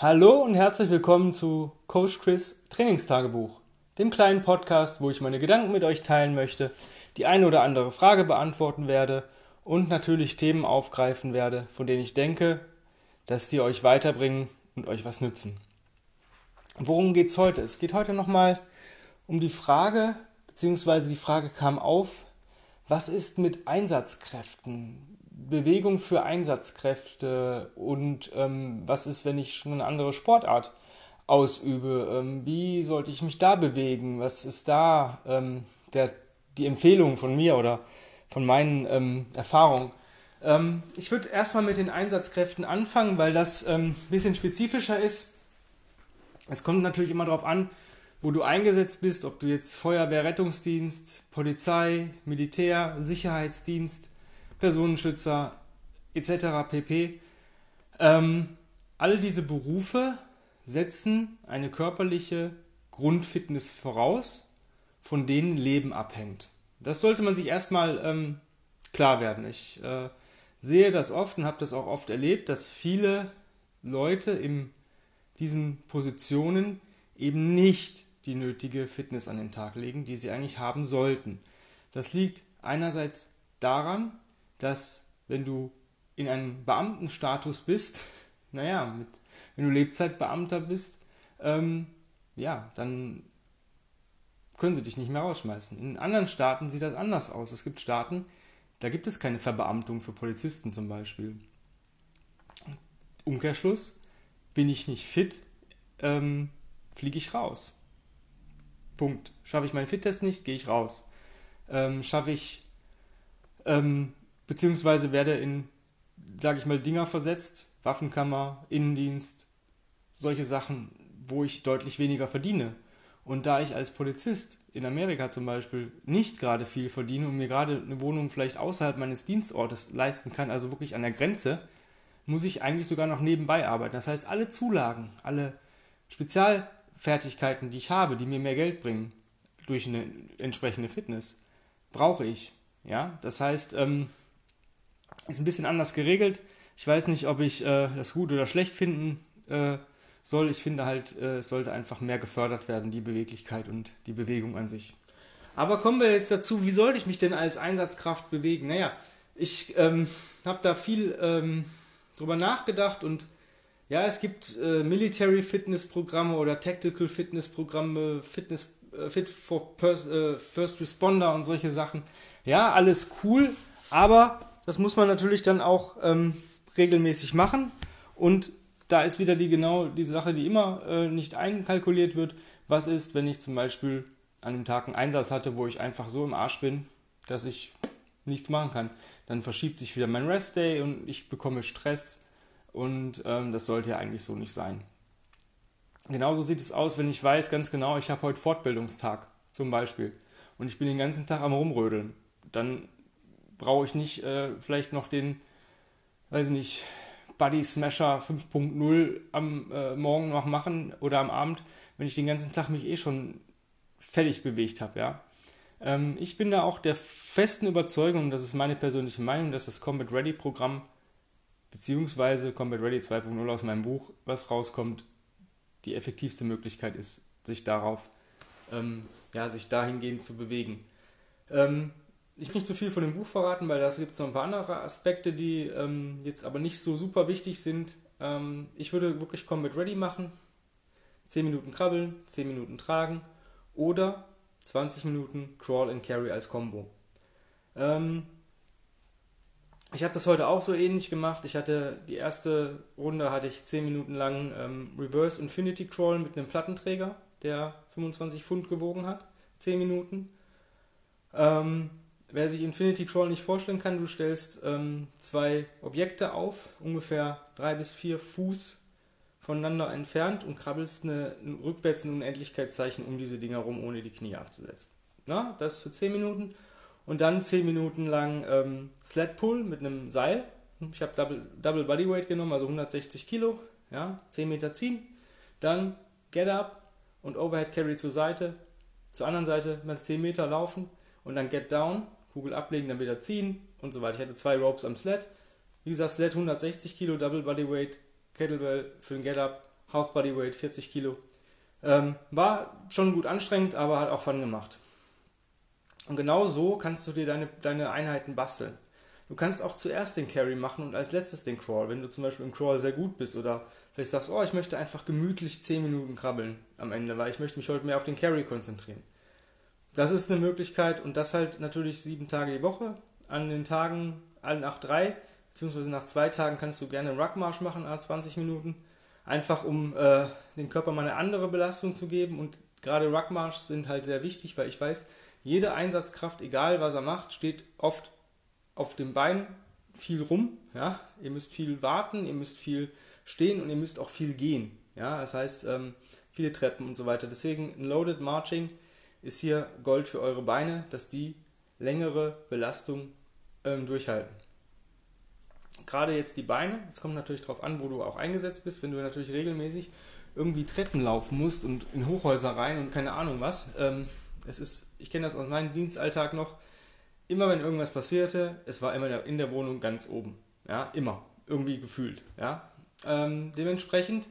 Hallo und herzlich willkommen zu Coach Chris Trainingstagebuch, dem kleinen Podcast, wo ich meine Gedanken mit euch teilen möchte, die eine oder andere Frage beantworten werde und natürlich Themen aufgreifen werde, von denen ich denke, dass sie euch weiterbringen und euch was nützen. Worum geht es heute? Es geht heute nochmal um die Frage, beziehungsweise die Frage kam auf, was ist mit Einsatzkräften? Bewegung für Einsatzkräfte und ähm, was ist, wenn ich schon eine andere Sportart ausübe? Ähm, wie sollte ich mich da bewegen? Was ist da ähm, der, die Empfehlung von mir oder von meinen ähm, Erfahrungen? Ähm, ich würde erstmal mit den Einsatzkräften anfangen, weil das ein ähm, bisschen spezifischer ist. Es kommt natürlich immer darauf an, wo du eingesetzt bist, ob du jetzt Feuerwehr, Rettungsdienst, Polizei, Militär, Sicherheitsdienst, Personenschützer etc. pp. Ähm, alle diese Berufe setzen eine körperliche Grundfitness voraus, von denen Leben abhängt. Das sollte man sich erstmal ähm, klar werden. Ich äh, sehe das oft und habe das auch oft erlebt, dass viele Leute in diesen Positionen eben nicht die nötige Fitness an den Tag legen, die sie eigentlich haben sollten. Das liegt einerseits daran, dass wenn du in einem Beamtenstatus bist, naja, mit, wenn du Lebzeitbeamter bist, ähm, ja, dann können sie dich nicht mehr rausschmeißen. In anderen Staaten sieht das anders aus. Es gibt Staaten, da gibt es keine Verbeamtung für Polizisten zum Beispiel. Umkehrschluss, bin ich nicht fit, ähm, fliege ich raus. Punkt. Schaffe ich meinen Fit-Test nicht, gehe ich raus. Ähm, schaffe ich ähm, beziehungsweise werde in, sage ich mal, Dinger versetzt, Waffenkammer, Innendienst, solche Sachen, wo ich deutlich weniger verdiene. Und da ich als Polizist in Amerika zum Beispiel nicht gerade viel verdiene und mir gerade eine Wohnung vielleicht außerhalb meines Dienstortes leisten kann, also wirklich an der Grenze, muss ich eigentlich sogar noch nebenbei arbeiten. Das heißt, alle Zulagen, alle Spezialfertigkeiten, die ich habe, die mir mehr Geld bringen durch eine entsprechende Fitness, brauche ich. Ja, das heißt, ähm, ist ein bisschen anders geregelt. Ich weiß nicht, ob ich äh, das gut oder schlecht finden äh, soll. Ich finde halt, äh, es sollte einfach mehr gefördert werden, die Beweglichkeit und die Bewegung an sich. Aber kommen wir jetzt dazu, wie sollte ich mich denn als Einsatzkraft bewegen? Naja, ich ähm, habe da viel ähm, drüber nachgedacht und ja, es gibt äh, Military Fitness Programme oder Tactical Fitness Programme, Fitness äh, Fit for Pers äh, First Responder und solche Sachen. Ja, alles cool, aber das muss man natürlich dann auch ähm, regelmäßig machen. Und da ist wieder die genau die Sache, die immer äh, nicht einkalkuliert wird. Was ist, wenn ich zum Beispiel an einem Tag einen Einsatz hatte, wo ich einfach so im Arsch bin, dass ich nichts machen kann? Dann verschiebt sich wieder mein Rest Day und ich bekomme Stress. Und ähm, das sollte ja eigentlich so nicht sein. Genauso sieht es aus, wenn ich weiß ganz genau, ich habe heute Fortbildungstag zum Beispiel und ich bin den ganzen Tag am Rumrödeln. Dann brauche ich nicht äh, vielleicht noch den, weiß ich nicht, Body Smasher 5.0 am äh, Morgen noch machen oder am Abend, wenn ich den ganzen Tag mich eh schon fertig bewegt habe, ja. Ähm, ich bin da auch der festen Überzeugung, das ist meine persönliche Meinung, dass das Combat Ready Programm beziehungsweise Combat Ready 2.0 aus meinem Buch, was rauskommt, die effektivste Möglichkeit ist, sich darauf, ähm, ja, sich dahingehend zu bewegen. Ähm, ich nicht zu viel von dem Buch verraten, weil da gibt es noch ein paar andere Aspekte, die ähm, jetzt aber nicht so super wichtig sind. Ähm, ich würde wirklich Combat Ready machen. 10 Minuten krabbeln, 10 Minuten tragen oder 20 Minuten Crawl and Carry als Combo. Ähm, ich habe das heute auch so ähnlich gemacht. Ich hatte die erste Runde hatte ich 10 Minuten lang ähm, Reverse Infinity Crawl mit einem Plattenträger, der 25 Pfund gewogen hat. 10 Minuten. Ähm, wer sich Infinity Crawl nicht vorstellen kann, du stellst ähm, zwei Objekte auf, ungefähr drei bis vier Fuß voneinander entfernt und krabbelst eine, eine rückwärts ein Unendlichkeitszeichen um diese Dinger rum, ohne die Knie abzusetzen. Na, das für 10 Minuten. Und dann 10 Minuten lang ähm, Sled Pull mit einem Seil. Ich habe Double, Double Bodyweight genommen, also 160 Kilo. Ja, 10 Meter ziehen. Dann Get Up und Overhead Carry zur Seite. Zur anderen Seite mal 10 Meter laufen und dann Get Down Kugel ablegen, dann wieder ziehen und so weiter. Ich hatte zwei Ropes am Sled. Wie gesagt, Sled 160 Kilo, Double Bodyweight, Kettlebell für den Get-Up Half Body Weight, 40 Kilo. Ähm, war schon gut anstrengend, aber hat auch Fun gemacht. Und genau so kannst du dir deine, deine Einheiten basteln. Du kannst auch zuerst den Carry machen und als letztes den Crawl. Wenn du zum Beispiel im Crawl sehr gut bist oder vielleicht sagst, oh, ich möchte einfach gemütlich 10 Minuten krabbeln am Ende, weil ich möchte mich heute mehr auf den Carry konzentrieren. Das ist eine Möglichkeit und das halt natürlich sieben Tage die Woche. An den Tagen, nach drei, beziehungsweise nach zwei Tagen kannst du gerne einen Ruckmarsch machen, 20 Minuten. Einfach um äh, dem Körper mal eine andere Belastung zu geben und gerade Ruckmarsch sind halt sehr wichtig, weil ich weiß, jede Einsatzkraft, egal was er macht, steht oft auf dem Bein viel rum. Ja? Ihr müsst viel warten, ihr müsst viel stehen und ihr müsst auch viel gehen. Ja? Das heißt, ähm, viele Treppen und so weiter. Deswegen ein Loaded Marching ist hier Gold für eure Beine, dass die längere Belastung ähm, durchhalten. Gerade jetzt die Beine, es kommt natürlich darauf an, wo du auch eingesetzt bist. Wenn du natürlich regelmäßig irgendwie Treppen laufen musst und in Hochhäuser rein und keine Ahnung was. Ähm, es ist, ich kenne das aus meinem Dienstalltag noch, immer wenn irgendwas passierte, es war immer in der Wohnung ganz oben. Ja, immer. Irgendwie gefühlt. Ja. Ähm, dementsprechend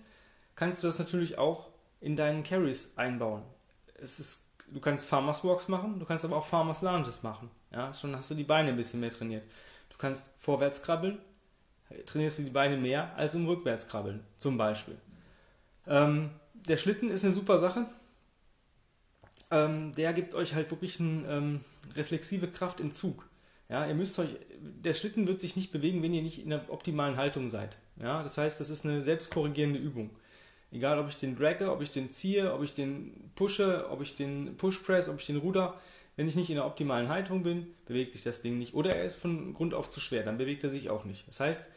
kannst du das natürlich auch in deinen Carries einbauen. Es ist, du kannst Farmers Walks machen, du kannst aber auch Farmers Lounges machen. Ja, schon hast du die Beine ein bisschen mehr trainiert. Du kannst vorwärts krabbeln, trainierst du die Beine mehr als im Rückwärtskrabbeln, zum Beispiel. Ähm, der Schlitten ist eine super Sache ähm, der gibt euch halt wirklich eine ähm, reflexive Kraft im Zug. Ja, ihr müsst euch, der Schlitten wird sich nicht bewegen, wenn ihr nicht in der optimalen Haltung seid. Ja, das heißt, das ist eine selbstkorrigierende Übung. Egal, ob ich den dragge, ob ich den ziehe, ob ich den pushe, ob ich den push press, ob ich den ruder. Wenn ich nicht in der optimalen Haltung bin, bewegt sich das Ding nicht. Oder er ist von Grund auf zu schwer, dann bewegt er sich auch nicht. Das heißt,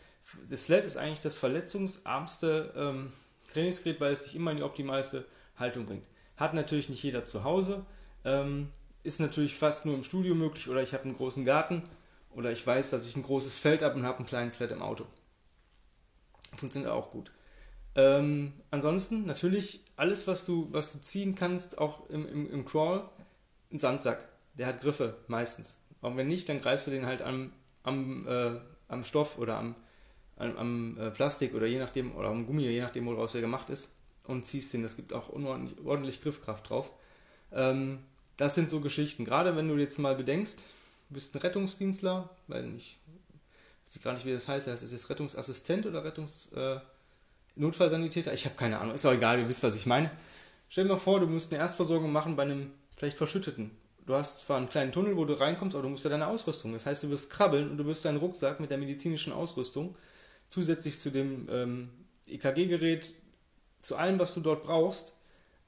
das Sled ist eigentlich das verletzungsarmste ähm, Trainingsgerät, weil es dich immer in die optimalste Haltung bringt. Hat natürlich nicht jeder zu Hause. Ähm, ist natürlich fast nur im Studio möglich oder ich habe einen großen Garten oder ich weiß, dass ich ein großes Feld habe und habe einen kleinen Sled im Auto. Funktioniert auch gut. Ähm, ansonsten natürlich alles, was du, was du ziehen kannst, auch im, im, im Crawl, ein Sandsack. Der hat Griffe meistens. Und wenn nicht, dann greifst du den halt am, am, äh, am Stoff oder am, am, am äh, Plastik oder je nachdem, oder am Gummi, je nachdem, woraus er gemacht ist und ziehst den. Das gibt auch ordentlich, ordentlich Griffkraft drauf. Ähm, das sind so Geschichten. Gerade wenn du jetzt mal bedenkst, du bist ein Rettungsdienstler, weil ich weiß gar nicht, wie das heißt. Heißt es jetzt Rettungsassistent oder Rettungsnotfallsanitäter? Äh, ich habe keine Ahnung. Ist auch egal, ihr wisst, was ich meine. Stell dir mal vor, du musst eine Erstversorgung machen bei einem vielleicht Verschütteten. Du hast zwar einen kleinen Tunnel, wo du reinkommst, aber du musst ja deine Ausrüstung. Das heißt, du wirst krabbeln und du wirst deinen Rucksack mit der medizinischen Ausrüstung zusätzlich zu dem ähm, EKG-Gerät zu allem, was du dort brauchst,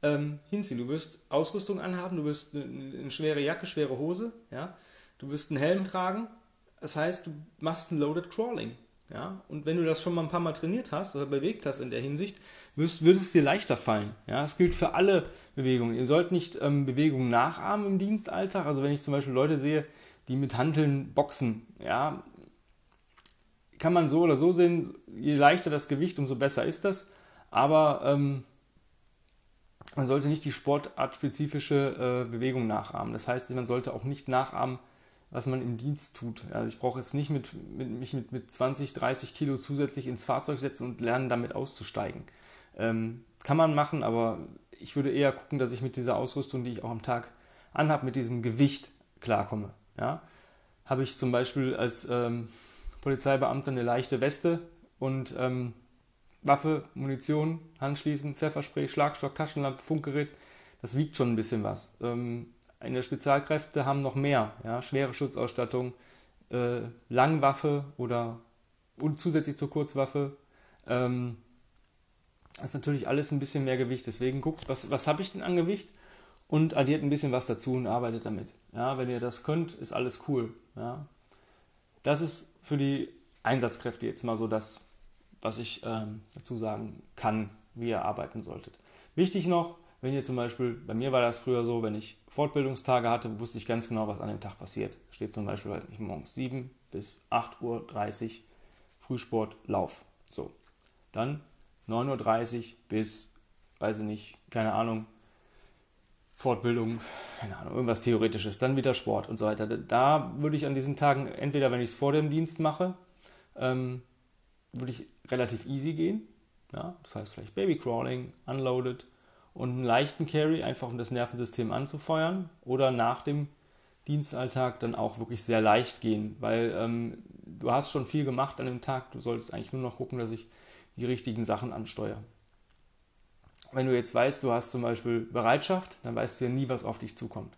ähm, hinziehen. Du wirst Ausrüstung anhaben, du wirst eine, eine, schwere Jacke, schwere Hose, ja. Du wirst einen Helm tragen. Das heißt, du machst ein Loaded Crawling. Ja, und wenn du das schon mal ein paar Mal trainiert hast oder bewegt hast in der Hinsicht, wirst, wird es dir leichter fallen. Ja, das gilt für alle Bewegungen. Ihr sollt nicht ähm, Bewegungen nachahmen im Dienstalltag. Also wenn ich zum Beispiel Leute sehe, die mit Hanteln boxen, ja, kann man so oder so sehen, je leichter das Gewicht, umso besser ist das aber ähm, man sollte nicht die sportartspezifische äh, Bewegung nachahmen. Das heißt, man sollte auch nicht nachahmen, was man im Dienst tut. Also ich brauche jetzt nicht mit, mit, mich mit, mit 20, 30 Kilo zusätzlich ins Fahrzeug setzen und lernen, damit auszusteigen. Ähm, kann man machen, aber ich würde eher gucken, dass ich mit dieser Ausrüstung, die ich auch am Tag anhabe, mit diesem Gewicht klarkomme. Ja? Habe ich zum Beispiel als ähm, Polizeibeamter eine leichte Weste und ähm, Waffe, Munition, Handschließen, Pfefferspray, Schlagstock, Taschenlampe, Funkgerät, das wiegt schon ein bisschen was. Ähm, in der Spezialkräfte haben noch mehr, ja, schwere Schutzausstattung, äh, Langwaffe oder und zusätzlich zur Kurzwaffe. Ähm, das ist natürlich alles ein bisschen mehr Gewicht. Deswegen guckt, was, was habe ich denn an Gewicht und addiert ein bisschen was dazu und arbeitet damit. Ja, wenn ihr das könnt, ist alles cool. Ja. Das ist für die Einsatzkräfte jetzt mal so das, was ich ähm, dazu sagen kann, wie ihr arbeiten solltet. Wichtig noch, wenn ihr zum Beispiel, bei mir war das früher so, wenn ich Fortbildungstage hatte, wusste ich ganz genau, was an dem Tag passiert. Steht zum Beispiel, weiß nicht, morgens 7 bis 8.30 Uhr Frühsport, Lauf. So. Dann 9.30 Uhr bis, weiß ich nicht, keine Ahnung, Fortbildung, keine Ahnung, irgendwas Theoretisches, dann wieder Sport und so weiter. Da würde ich an diesen Tagen, entweder wenn ich es vor dem Dienst mache, ähm, würde ich relativ easy gehen. Ja? Das heißt vielleicht Babycrawling, Unloaded und einen leichten Carry, einfach um das Nervensystem anzufeuern. Oder nach dem Dienstalltag dann auch wirklich sehr leicht gehen, weil ähm, du hast schon viel gemacht an dem Tag. Du solltest eigentlich nur noch gucken, dass ich die richtigen Sachen ansteuere. Wenn du jetzt weißt, du hast zum Beispiel Bereitschaft, dann weißt du ja nie, was auf dich zukommt.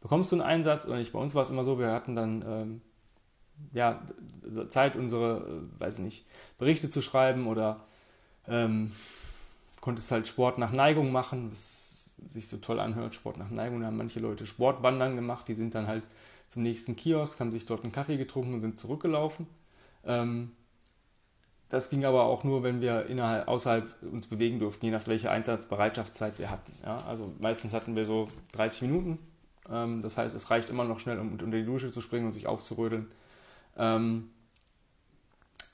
Bekommst du einen Einsatz oder nicht? Bei uns war es immer so, wir hatten dann ähm, ja, Zeit, unsere, äh, weiß nicht, Berichte zu schreiben oder ähm, konntest halt Sport nach Neigung machen, was sich so toll anhört, Sport nach Neigung. Da haben manche Leute Sportwandern gemacht, die sind dann halt zum nächsten Kiosk, haben sich dort einen Kaffee getrunken und sind zurückgelaufen. Ähm, das ging aber auch nur, wenn wir innerhalb, außerhalb uns bewegen durften, je nach welcher Einsatzbereitschaftszeit wir hatten. Ja, also meistens hatten wir so 30 Minuten. Ähm, das heißt, es reicht immer noch schnell, um unter die Dusche zu springen und sich aufzurödeln. Ähm,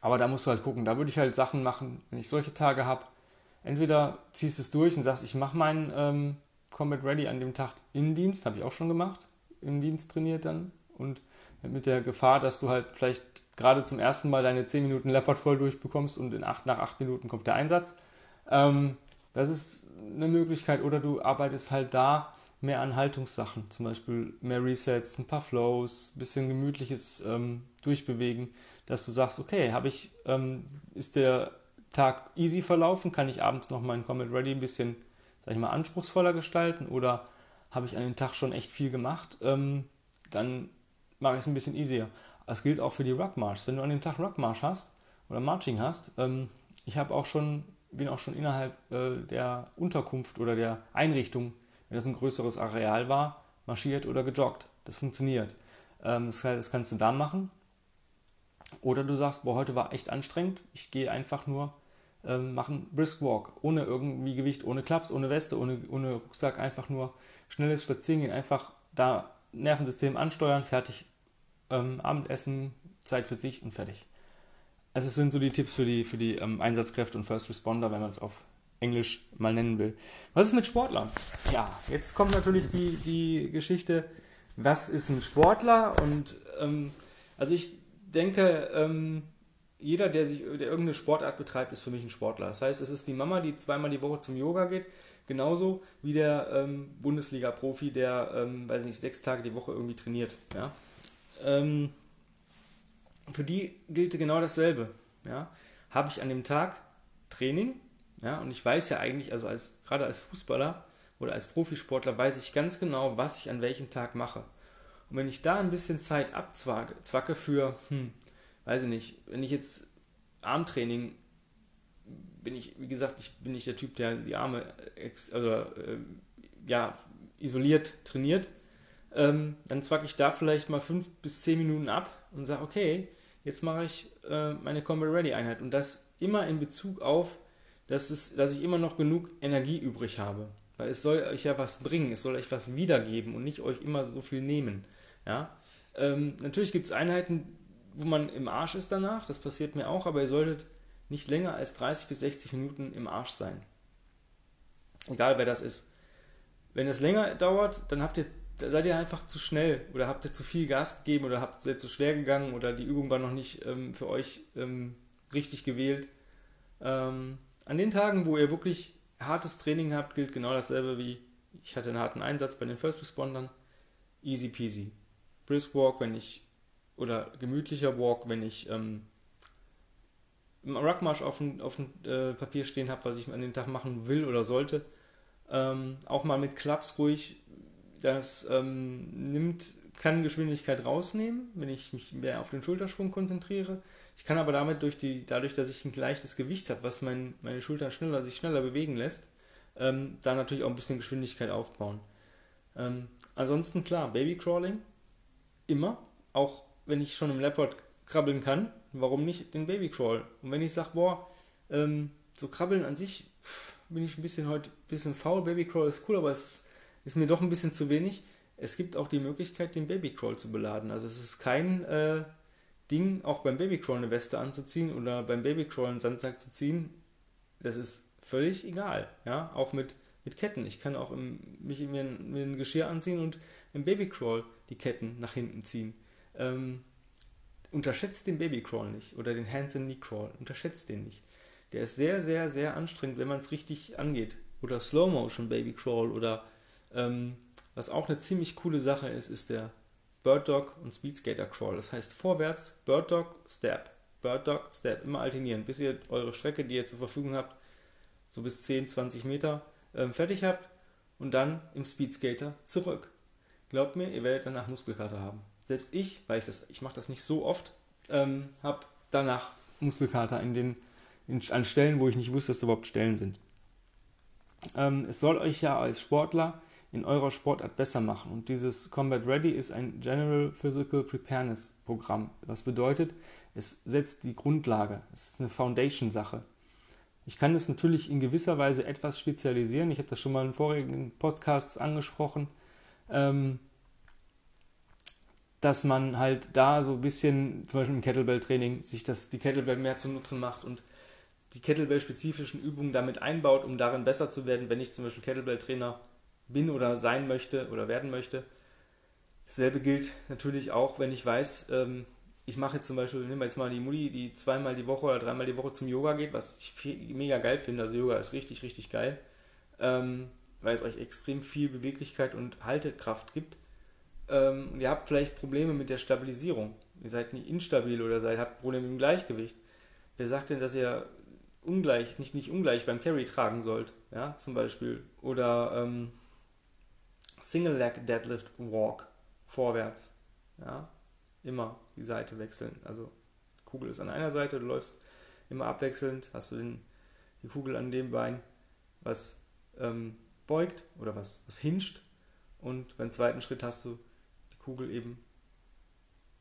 aber da musst du halt gucken. Da würde ich halt Sachen machen, wenn ich solche Tage habe. Entweder ziehst es durch und sagst, ich mache meinen ähm, Combat Ready an dem Tag im Dienst, habe ich auch schon gemacht, im Dienst trainiert dann. Und mit der Gefahr, dass du halt vielleicht gerade zum ersten Mal deine 10 Minuten Leopard voll durchbekommst und in acht, nach 8 Minuten kommt der Einsatz. Ähm, das ist eine Möglichkeit. Oder du arbeitest halt da mehr an Haltungssachen, zum Beispiel mehr Resets, ein paar Flows, ein bisschen gemütliches ähm, Durchbewegen dass du sagst, okay, habe ich, ähm, ist der Tag easy verlaufen, kann ich abends noch meinen Comet Ready ein bisschen, sag ich mal, anspruchsvoller gestalten oder habe ich an dem Tag schon echt viel gemacht, ähm, dann mache ich es ein bisschen easier. Das gilt auch für die Ruckmarsch. Wenn du an dem Tag Ruckmarsch hast oder Marching hast, ähm, ich habe auch schon, bin auch schon innerhalb äh, der Unterkunft oder der Einrichtung, wenn das ein größeres Areal war, marschiert oder gejoggt. Das funktioniert. Ähm, das, das kannst du da machen. Oder du sagst, boah, heute war echt anstrengend, ich gehe einfach nur ähm, machen Brisk Walk, ohne irgendwie Gewicht, ohne Klaps, ohne Weste, ohne, ohne Rucksack, einfach nur schnelles Spazierengehen, einfach da Nervensystem ansteuern, fertig, ähm, Abendessen, Zeit für sich und fertig. Also es sind so die Tipps für die, für die ähm, Einsatzkräfte und First Responder, wenn man es auf Englisch mal nennen will. Was ist mit Sportlern? Ja, jetzt kommt natürlich die, die Geschichte, was ist ein Sportler? Und ähm, also ich denke, ähm, jeder, der sich der irgendeine Sportart betreibt, ist für mich ein Sportler. Das heißt, es ist die Mama, die zweimal die Woche zum Yoga geht, genauso wie der ähm, Bundesliga-Profi, der, ähm, weiß nicht, sechs Tage die Woche irgendwie trainiert. Ja? Ähm, für die gilt genau dasselbe. Ja? Habe ich an dem Tag Training, ja, und ich weiß ja eigentlich, also als, gerade als Fußballer oder als Profisportler, weiß ich ganz genau, was ich an welchem Tag mache. Und wenn ich da ein bisschen Zeit abzwacke für, hm, weiß ich nicht, wenn ich jetzt Armtraining, bin ich, wie gesagt, ich bin nicht der Typ, der die Arme ex, also, äh, ja, isoliert trainiert, ähm, dann zwacke ich da vielleicht mal fünf bis zehn Minuten ab und sage, okay, jetzt mache ich äh, meine Combat Ready Einheit. Und das immer in Bezug auf, dass, es, dass ich immer noch genug Energie übrig habe. Weil es soll euch ja was bringen, es soll euch was wiedergeben und nicht euch immer so viel nehmen. Ja? Ähm, natürlich gibt es Einheiten, wo man im Arsch ist danach, das passiert mir auch, aber ihr solltet nicht länger als 30 bis 60 Minuten im Arsch sein. Egal wer das ist. Wenn es länger dauert, dann habt ihr, seid ihr einfach zu schnell oder habt ihr zu viel Gas gegeben oder habt seid zu schwer gegangen oder die Übung war noch nicht ähm, für euch ähm, richtig gewählt. Ähm, an den Tagen, wo ihr wirklich hartes Training habt, gilt genau dasselbe wie ich hatte einen harten Einsatz bei den First Respondern. Easy peasy. Brisk Walk, wenn ich, oder gemütlicher Walk, wenn ich ähm, Ruckmarsch auf dem, auf dem äh, Papier stehen habe, was ich an den Tag machen will oder sollte. Ähm, auch mal mit Klaps ruhig, das ähm, nimmt, kann Geschwindigkeit rausnehmen, wenn ich mich mehr auf den Schulterschwung konzentriere. Ich kann aber damit durch die, dadurch, dass ich ein leichtes Gewicht habe, was mein, meine Schultern schneller, sich schneller bewegen lässt, ähm, da natürlich auch ein bisschen Geschwindigkeit aufbauen. Ähm, ansonsten klar, Babycrawling immer, auch wenn ich schon im Leopard krabbeln kann, warum nicht den Babycrawl? Und wenn ich sage, boah, ähm, so krabbeln an sich pff, bin ich ein bisschen heute ein bisschen faul, Babycrawl ist cool, aber es ist, ist, mir doch ein bisschen zu wenig. Es gibt auch die Möglichkeit, den Babycrawl zu beladen. Also es ist kein äh, Ding, auch beim Babycrawl eine Weste anzuziehen oder beim Babycrawl einen Sandsack zu ziehen. Das ist völlig egal. Ja, auch mit, mit Ketten. Ich kann auch im, mich mir, mir ein Geschirr anziehen und im Babycrawl die Ketten nach hinten ziehen. Ähm, unterschätzt den Babycrawl nicht oder den Hands and Knee Crawl. Unterschätzt den nicht. der ist sehr, sehr, sehr anstrengend, wenn man es richtig angeht. Oder Slow Motion Baby Crawl oder ähm, was auch eine ziemlich coole Sache ist, ist der Bird Dog und Speed Skater Crawl. Das heißt vorwärts, Bird Dog, Step, Bird Dog, Step, immer alternieren, bis ihr eure Strecke, die ihr zur Verfügung habt, so bis 10, 20 Meter ähm, fertig habt und dann im Speed Skater zurück. Glaubt mir, ihr werdet danach Muskelkater haben. Selbst ich, weil ich das, ich mache das nicht so oft, ähm, habe danach Muskelkater in den, in, an Stellen, wo ich nicht wusste, dass da überhaupt Stellen sind. Ähm, es soll euch ja als Sportler in eurer Sportart besser machen. Und dieses Combat Ready ist ein General Physical Preparedness Programm. Was bedeutet, es setzt die Grundlage. Es ist eine Foundation-Sache. Ich kann es natürlich in gewisser Weise etwas spezialisieren. Ich habe das schon mal in vorigen Podcasts angesprochen. Ähm, dass man halt da so ein bisschen, zum Beispiel im Kettlebell-Training, sich das, die Kettlebell mehr zum Nutzen macht und die Kettlebell-spezifischen Übungen damit einbaut, um darin besser zu werden, wenn ich zum Beispiel Kettlebell-Trainer bin oder sein möchte oder werden möchte. Dasselbe gilt natürlich auch, wenn ich weiß, ähm, ich mache jetzt zum Beispiel, nehmen wir jetzt mal die Mutti, die zweimal die Woche oder dreimal die Woche zum Yoga geht, was ich mega geil finde. Also Yoga ist richtig, richtig geil, ähm, weil es euch extrem viel Beweglichkeit und Haltekraft gibt ähm, und ihr habt vielleicht Probleme mit der Stabilisierung. Ihr seid nicht instabil oder seid, habt Probleme im Gleichgewicht. Wer sagt denn, dass ihr ungleich, nicht, nicht ungleich beim Carry tragen sollt, ja, zum Beispiel. Oder ähm, Single Leg Deadlift Walk vorwärts, ja, immer die Seite wechseln. Also Kugel ist an einer Seite, du läufst immer abwechselnd, hast du den, die Kugel an dem Bein, was ähm, beugt oder was, was hinscht und beim zweiten Schritt hast du Kugel eben,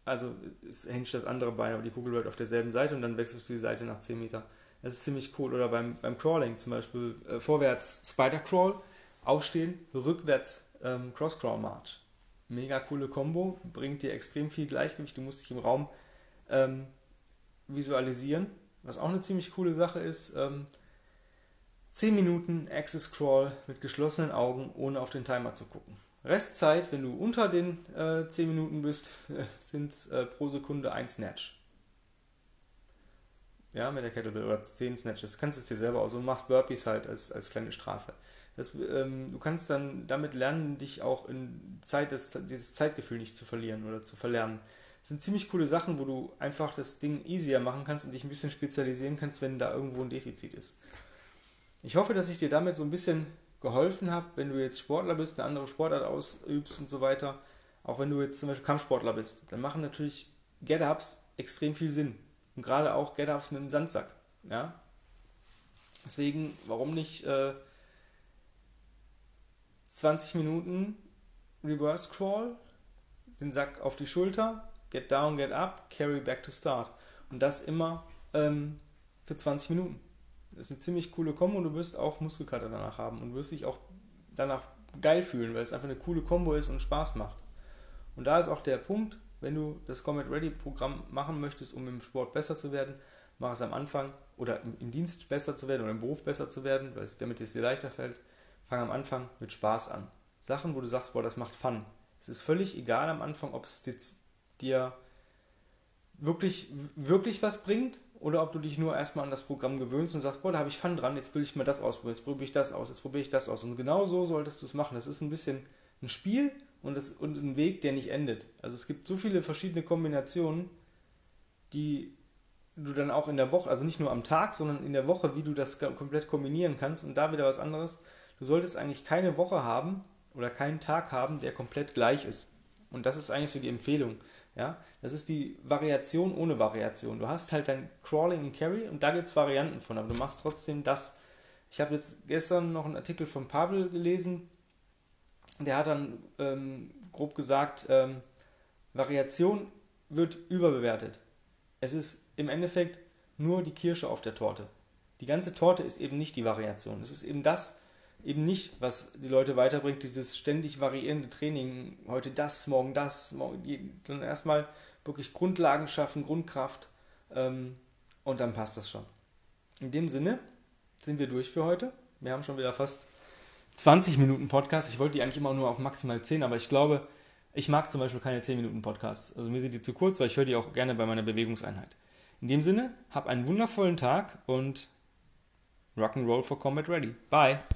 also es hängt das andere Bein, aber die Kugel bleibt auf derselben Seite und dann wechselst du die Seite nach 10 Meter. Das ist ziemlich cool. Oder beim, beim Crawling zum Beispiel äh, vorwärts Spider Crawl, aufstehen, rückwärts ähm, Cross Crawl March. Mega coole Combo, bringt dir extrem viel Gleichgewicht. Du musst dich im Raum ähm, visualisieren. Was auch eine ziemlich coole Sache ist, ähm, 10 Minuten Axis Crawl mit geschlossenen Augen, ohne auf den Timer zu gucken. Restzeit, wenn du unter den äh, 10 Minuten bist, sind äh, pro Sekunde ein Snatch. Ja, mit der Kettlebell oder 10 Snatches. Du kannst es dir selber aus und machst Burpees halt als, als kleine Strafe. Das, ähm, du kannst dann damit lernen, dich auch in Zeit, das, dieses Zeitgefühl nicht zu verlieren oder zu verlernen. Das sind ziemlich coole Sachen, wo du einfach das Ding easier machen kannst und dich ein bisschen spezialisieren kannst, wenn da irgendwo ein Defizit ist. Ich hoffe, dass ich dir damit so ein bisschen geholfen habe, wenn du jetzt Sportler bist, eine andere Sportart ausübst und so weiter, auch wenn du jetzt zum Beispiel Kampfsportler bist, dann machen natürlich Get-Ups extrem viel Sinn. Und gerade auch Get-Ups mit dem Sandsack. Ja? Deswegen, warum nicht äh, 20 Minuten Reverse Crawl, den Sack auf die Schulter, Get down, get up, carry back to start. Und das immer ähm, für 20 Minuten. Das ist eine ziemlich coole Kombo und du wirst auch Muskelkater danach haben und wirst dich auch danach geil fühlen, weil es einfach eine coole Kombo ist und Spaß macht. Und da ist auch der Punkt, wenn du das Comet Ready Programm machen möchtest, um im Sport besser zu werden, mach es am Anfang oder im, Dienst besser zu werden oder im Beruf besser zu werden, weil es, damit es dir leichter fällt, fang am Anfang mit Spaß an. Sachen, wo du sagst, boah, das macht Fun. Es ist völlig egal am Anfang, ob es dir wirklich, wirklich was bringt oder ob du dich nur erstmal an das Programm gewöhnst und sagst, boah, da habe ich Fun dran, jetzt will ich mal das ausprobieren, jetzt probiere ich das aus, jetzt probiere ich das aus. Und genau so solltest du es machen. Das ist ein bisschen ein Spiel und, das, und ein Weg, der nicht endet. Also es gibt so viele verschiedene Kombinationen, die du dann auch in der Woche, also nicht nur am Tag, sondern in der Woche, wie du das komplett kombinieren kannst und da wieder was anderes. Du solltest eigentlich keine Woche haben oder keinen Tag haben, der komplett gleich ist. Und das ist eigentlich so die Empfehlung. Ja, das ist die Variation ohne Variation. Du hast halt dein Crawling und Carry und da gibt es Varianten von, aber du machst trotzdem das. Ich habe jetzt gestern noch einen Artikel von Pavel gelesen, der hat dann ähm, grob gesagt, ähm, Variation wird überbewertet. Es ist im Endeffekt nur die Kirsche auf der Torte. Die ganze Torte ist eben nicht die Variation. Es ist eben das, eben nicht, was die Leute weiterbringt, dieses ständig variierende Training, heute das, morgen das, morgen, dann erstmal wirklich Grundlagen schaffen, Grundkraft ähm, und dann passt das schon. In dem Sinne sind wir durch für heute. Wir haben schon wieder fast 20 Minuten Podcast. Ich wollte die eigentlich immer nur auf maximal 10, aber ich glaube, ich mag zum Beispiel keine 10 Minuten Podcasts. Also mir sind die zu kurz, weil ich höre die auch gerne bei meiner Bewegungseinheit. In dem Sinne, hab einen wundervollen Tag und Rock'n'Roll for Combat Ready. Bye.